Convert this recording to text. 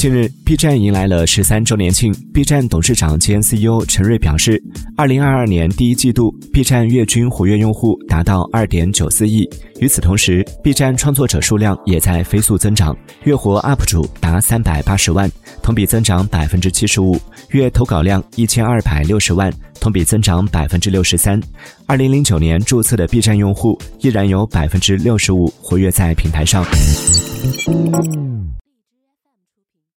近日 b 站迎来了十三周年庆。B 站董事长兼 ceo 陈瑞表示二零二二年第一季度 b 站月均活跃用户达到二点九四亿。与此同时 b 站创作者数量也在飞速增长月活 up 主达三百八十万同比增长百分之七十五月投稿量一千二百六十万同比增长百分之六十三。二零零九年注册的 b 站用户依然有百分之六十五活跃在平台上。